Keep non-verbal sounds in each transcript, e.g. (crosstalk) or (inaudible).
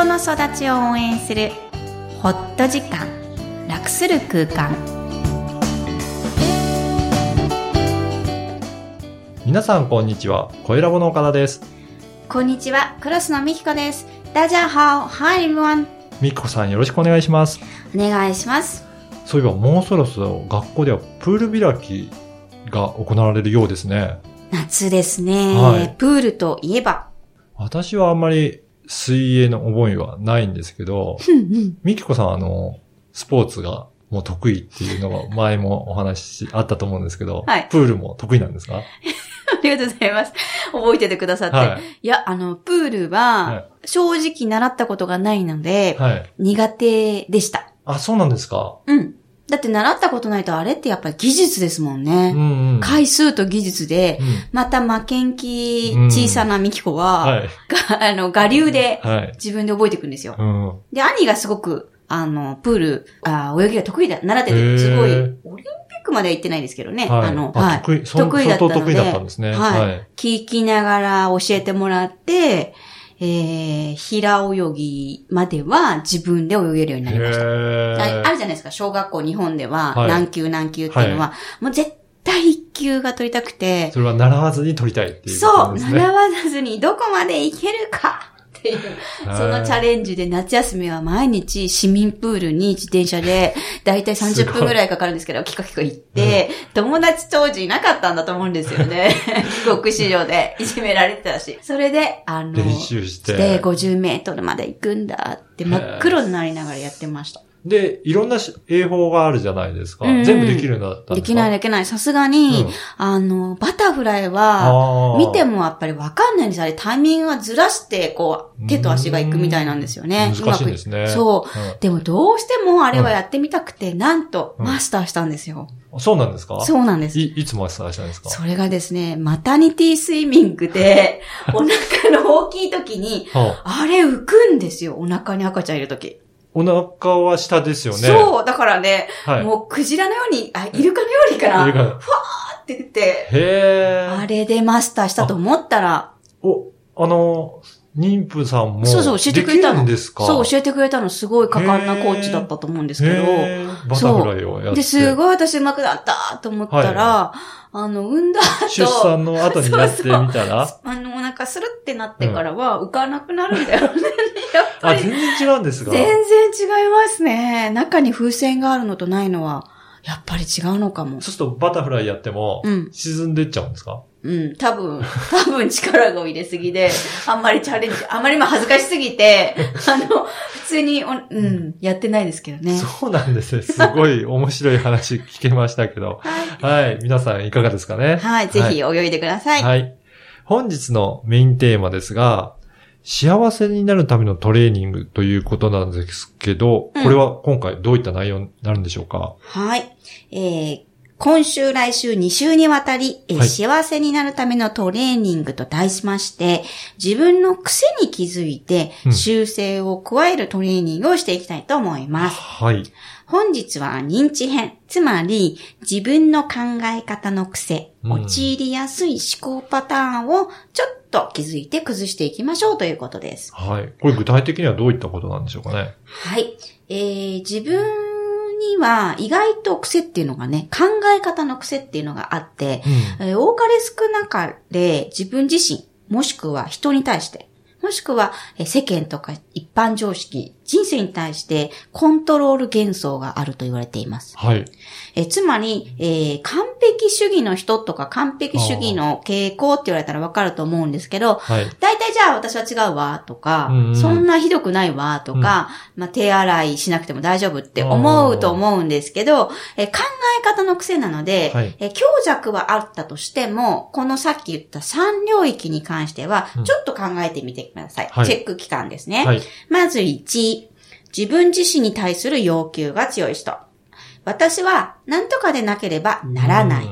人の育ちを応援するホット時間楽する空間。皆さんこんにちは。声ラボの岡田です。こんにちはクロスのみきこです。ダジャハオ Hi everyone みきこさんよろしくお願いします。お願いします。そういえばもうそろそろ学校ではプール開きが行われるようですね。夏ですね、はい。プールといえば。私はあんまり水泳の覚えはないんですけどうんうんみきこさんあのスポーツがもう得意っていうのが前もお話しあったと思うんですけど、はいプールも得意なんですか？(laughs) ありがとうございます。覚えててくださって。、はいや、あの、プールは、はい正直習ったことがないので、はい。苦手でした。あ、そうなんですか？うん。だって習ったことないとあれってやっぱり技術ですもんうね。んうん。回数と技術で、うんまた負けん気うん小さなミキコは、はい。が (laughs) あの、我流ではい。自分で覚えていくんですよ。うん。で、兄がすごく、あの、プール、あ泳ぎが得意だ、習ってて、すごい、オリンピックまでは行ってないですけどね。はい。あの、あはい。得意、だったので得意だったんですね。はいはい。聞きながら教えてもらって、えー、平泳ぎまでは自分で泳げるようになりました。へあー。あるじゃないですか、小学校日本でははい。何級何級っていうのは、もう絶対一級が取りたくて、それは習わずに取りたいっていうそう、ことですね。習わずにどこまでいけるかっていう、(laughs) そのチャレンジで夏休みは毎日市民プールに自転車で、だいたい30分ぐらいかかるんですけど、キカキカ行って、(laughs) 友達当時いなかったんだと思うんですよね。(laughs) 帰国子女でいじめられてたし。それで、あの、練習して。で、50メートルまで行くんだって真っ黒になりながらやってました。で、いろんなし英法があるじゃないですか。うんうん全部できるようになったんでできないできない。さすがに、うんあの、バタフライは、見てもやっぱりわかんないんですあれ、タイミングはずらして、こう、手と足が行くみたいなんですよね。難しいんですね。そう。うんでもどうしてもあれはやってみたくて、なんと、うんマスターしたんですよ。そうなんですか？そうなんです。い、いつマスターしたんですか？それがですね、マタニティスイミングで、(laughs) お腹の大きい時に、はああれ浮くんですよ。お腹に赤ちゃんいる時。お腹は下ですよね。そう。だからね、はい。もうクジラのように、あ、イルカのようにかな。イルカふわーって言って、へー。あれでマスターしたと思ったら、お、あの、妊婦さんも、そうそう、教えてくれたの。ですか？そう、教えてくれたの。すごい果敢なコーチだったと思うんですけど。バタフライをやって。で、すごい私上手くなったと思ったら、あの、産んだ後、出産の後にやってみたら？(laughs) あの、お腹スルってなってからは浮かなくなるんだよね。(laughs) やっぱあ、り。全然違うんですが。全然違いますね。中に風船があるのとないのは、やっぱり違うのかも。そうするとバタフライやってもうん、沈んでっちゃうんですか、うん、多分、多分力が入れすぎで、あんまりチャレンジ、あんまり今恥ずかしすぎて、(laughs) あの、普通にお、うん、やってないですけどね。そうなんですね。すごい (laughs) 面白い話聞けましたけど。はい。皆さんいかがですかね？はい、ぜひ泳いでください。はい。本日のメインテーマですが、幸せになるためのトレーニングということなんですけど、うんこれは今回どういった内容になるんでしょうか？はい。えー今週、来週、2週にわたり、えーはい幸せになるためのトレーニングと題しまして、自分の癖に気づいてうん、修正を加えるトレーニングをしていきたいと思います。はい。本日は認知編、つまり自分の考え方の癖、うん陥りやすい思考パターンをちょっと気づいて崩していきましょうということです。はい。これ具体的にはどういったことなんでしょうかね？はい。えー、自分には意外と癖っていうのがね、考え方の癖っていうのがあって、うん。えー多かれ少なかれ自分自身、もしくは人に対して、もしくはえー世間とか一般常識、人生に対してコントロール幻想があると言われています。はい。えーつまり、えー完璧主義の人とか完璧主義の傾向って言われたらわかると思うんですけど、はい。大体じゃあ私は違うわとか、うんうんそんなひどくないわとか、まあ手洗いしなくても大丈夫って思うと思うんですけど、えー考え方の癖なので、はいえー強弱はあったとしても、このさっき言った3領域に関してはうん、ちょっと考えてみてください。はいチェック期間ですね。はい。まず1、自分自身に対する要求が強い人。私は何とかでなければならない。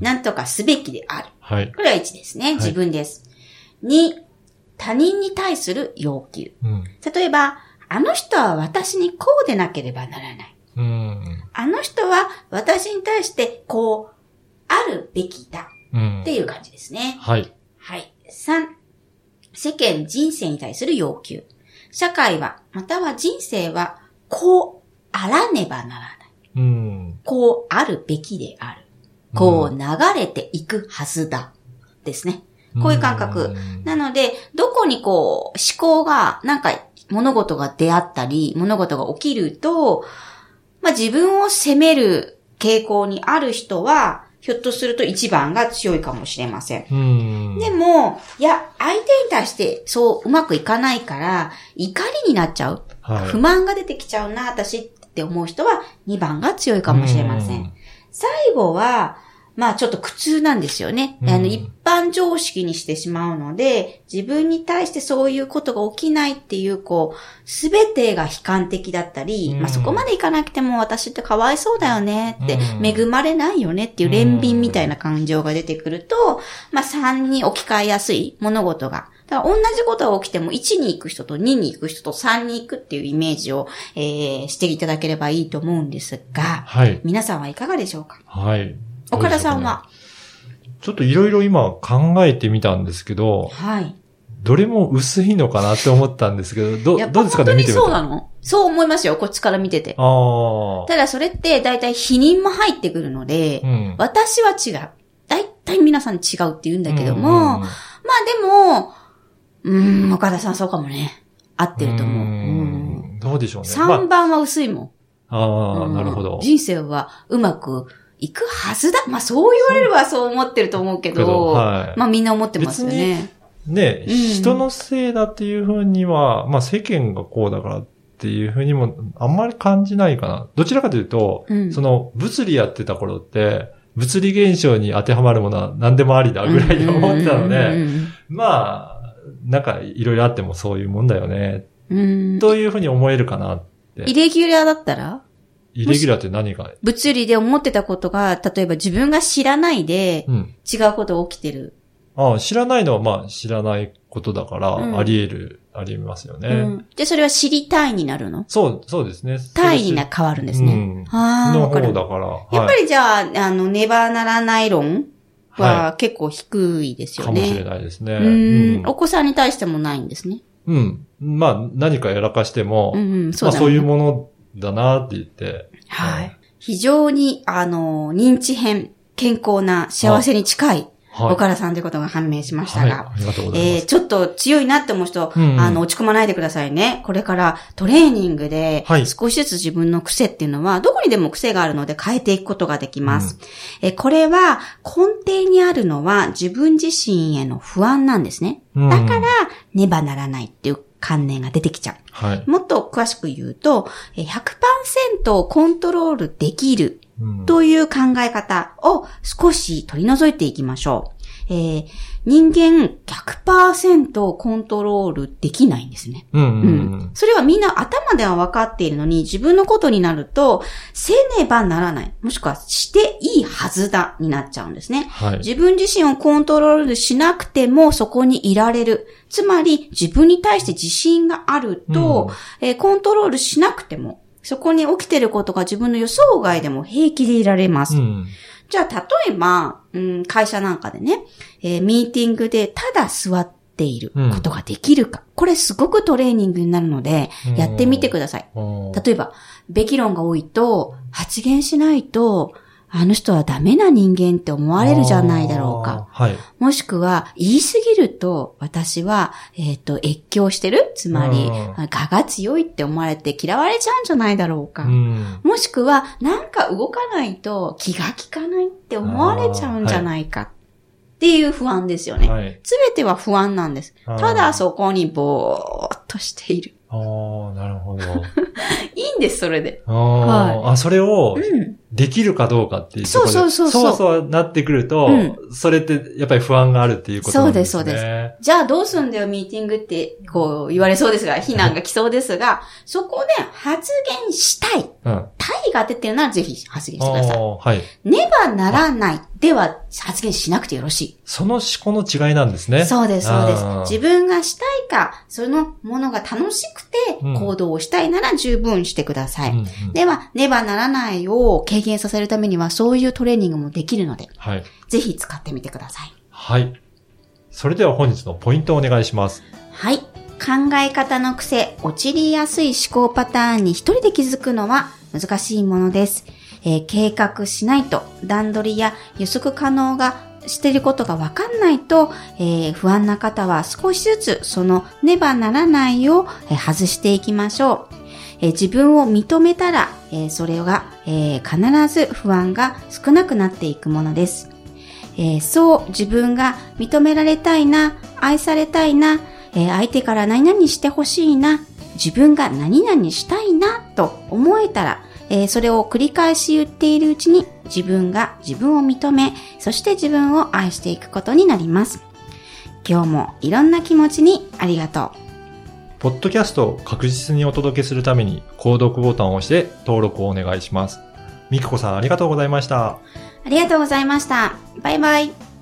何とかすべきである。はい。これは1ですね。自分です。2、他人に対する要求。うん。例えば、あの人は私にこうでなければならない。うん。あの人は私に対してこう、あるべきだうんっていう感じですね。はい。はい。3、世間人生に対する要求。社会は、または人生は、こうあらねばならない。うん。こうあるべきである。こう流れていくはずだ。ですね。こういう感覚うんなので、どこにこう、思考が、なんか、物事が出会ったり、物事が起きると、まあ自分を責める傾向にある人は、ひょっとすると一番が強いかもしれません。うん。でも、いや、相手に対してそううまくいかないから、怒りになっちゃう。はい不満が出てきちゃうな、私って思う人は2番が強いかもしれません。最後は、まあちょっと苦痛なんですよね。うんあの、一般常識にしてしまうので、自分に対してそういうことが起きないっていう、こう、すべてが悲観的だったり、うんまあそこまでいかなくても私ってかわいそうだよねって、うん恵まれないよねっていう憐憫みたいな感情が出てくると、まあ3に置き換えやすい物事が。だから同じことが起きても1に行く人と2に行く人と3に行くっていうイメージを、えーしていただければいいと思うんですが、はい。皆さんはいかがでしょうか？はい。岡田さんは、ちょっといろいろ今考えてみたんですけど、はい。どれも薄いのかなって思ったんですけど、ど、どうですかね？本当に見てみて。そうなの？そう思いますよ、こっちから見てて。ああ。ただそれって大体否認も入ってくるので、うん。私は違う。大体皆さん違うって言うんだけども、うんまあでも、うーん、岡田さんそうかもね。合ってると思う。ううんんどうでしょうね。3番は薄いもん。まあ、あなるほど。人生はうまくいくはずだ。まあそう言われればそう思ってると思うけけどど、はいまあみんな思ってますよね。ね、うん人のせいだっていうふうには、まあ世間がこうだからっていうふうにもあんまり感じないかな。どちらかというと、うんその物理やってた頃って、物理現象に当てはまるものは何でもありだぐらいに思ってたのうで、んまあ、なんかいろいろあってもそういうもんだよね、うんうんというふうに思えるかな。イレギュラーだったら？イレギュラーって何が？物理で思ってたことが、例えば自分が知らないでうん。違うことが起きてる。ああ、知らないのはまあ知らないことだから、うんあり得る、あり得ますよね。うん。で、それは知りたいになるの？そう、そうですね。たいにな変わるんですね。うんああ、の。方だから。やっぱり、りじゃあ、あの、ねばならない論はは結構低いですい。よかもしれね。ないですね。ううんん。お子さんに対してもないんですね。うん。まあ、何かやらかしても、うんうん、そうだねまあそういうものだなって言って。はい。非常に、あの、認知編、健康な幸せに近い、はい。岡田さんということが判明しましたはい。が、ありがとうございます。えー、ちょっと強いなって思う人、うんうんあの、落ち込まないでくださいね。これからトレーニングではい、少しずつ自分の癖っていうのは、どこにでも癖があるので変えていくことができます。えーこれは、根底にあるのは自分自身への不安なんですね。うんだから、ねばならないっていう観念が出てきちゃう。はい。もっと詳しく言うと、えー100%コントロールできるうんという考え方を少し取り除いていきましょう。えー人間100%コントロールできないんですね。うんうんううんん。それはみんな頭では分かっているのに、自分のことになると、せねばならない。もしくは、していいはずだ、になっちゃうんですね。はい。自分自身をコントロールしなくてもそこにいられる。つまり自分に対して自信があると、えーコントロールしなくても、そこに起きてることが自分の予想外でも平気でいられます。うん。じゃあ、例えば、うん、会社なんかでね、えーミーティングでただ座っていることができるか。これすごくトレーニングになるので、うんやってみてください。うん例えば、べき論が多いと、発言しないと、あの人はダメな人間って思われるじゃないだろうか。。はい。もしくは、言い過ぎると、私は、えっ、と、越境してる？つまり、うん我が強いって思われて嫌われちゃうんじゃないだろうか。うん。もしくは、なんか動かないと気が利かないって思われちゃうんじゃないか。っていう不安ですよね。はい。すべては不安なんです。ただそこにぼーっとしている。ああ、なるほど。(laughs) いいんです、それで。あーあ、それをうん。できるかどうかっていうところで。そうそうそうそうそうなってくると、うそれってやっぱり不安があるっていうことなんですね。そうですそうじゃあどうすんだよ、ミーティングって、こう言われそうですが、非難が来そうですが、そこで発言したい。うん。体が出てるならぜひ発言してください。はい。ねばならないでは発言しなくてよろしい。その思考の違いなんですね。そうです、そうです。自分がしたいか、そのものが楽しくてうん行動をしたいなら十分してください。うんうんでは、ねばならないを軽減させるためには、そういうトレーニングもできるので、はい。ぜひ使ってみてください。はい。それでは本日のポイントをお願いします。はい。考え方の癖、陥りやすい思考パターンに一人で気づくのは難しいものです。えー計画しないと段取りや予測可能がしていることがわかんないと、えー不安な方は少しずつそのねばならないをえー外していきましょう。えー自分を認めたら、えーそれが、えー必ず不安が少なくなっていくものです。えーそう自分が認められたいな、愛されたいな、えー相手から何々してほしいな、自分が何々したいなと思えたら、えーそれを繰り返し言っているうちに自分が自分を認め、そして自分を愛していくことになります。今日もいろんな気持ちにありがとう。ポッドキャストを確実にお届けするために、購読ボタンを押して登録をお願いします。みくこさんありがとうございました。ありがとうございました。バイバイ。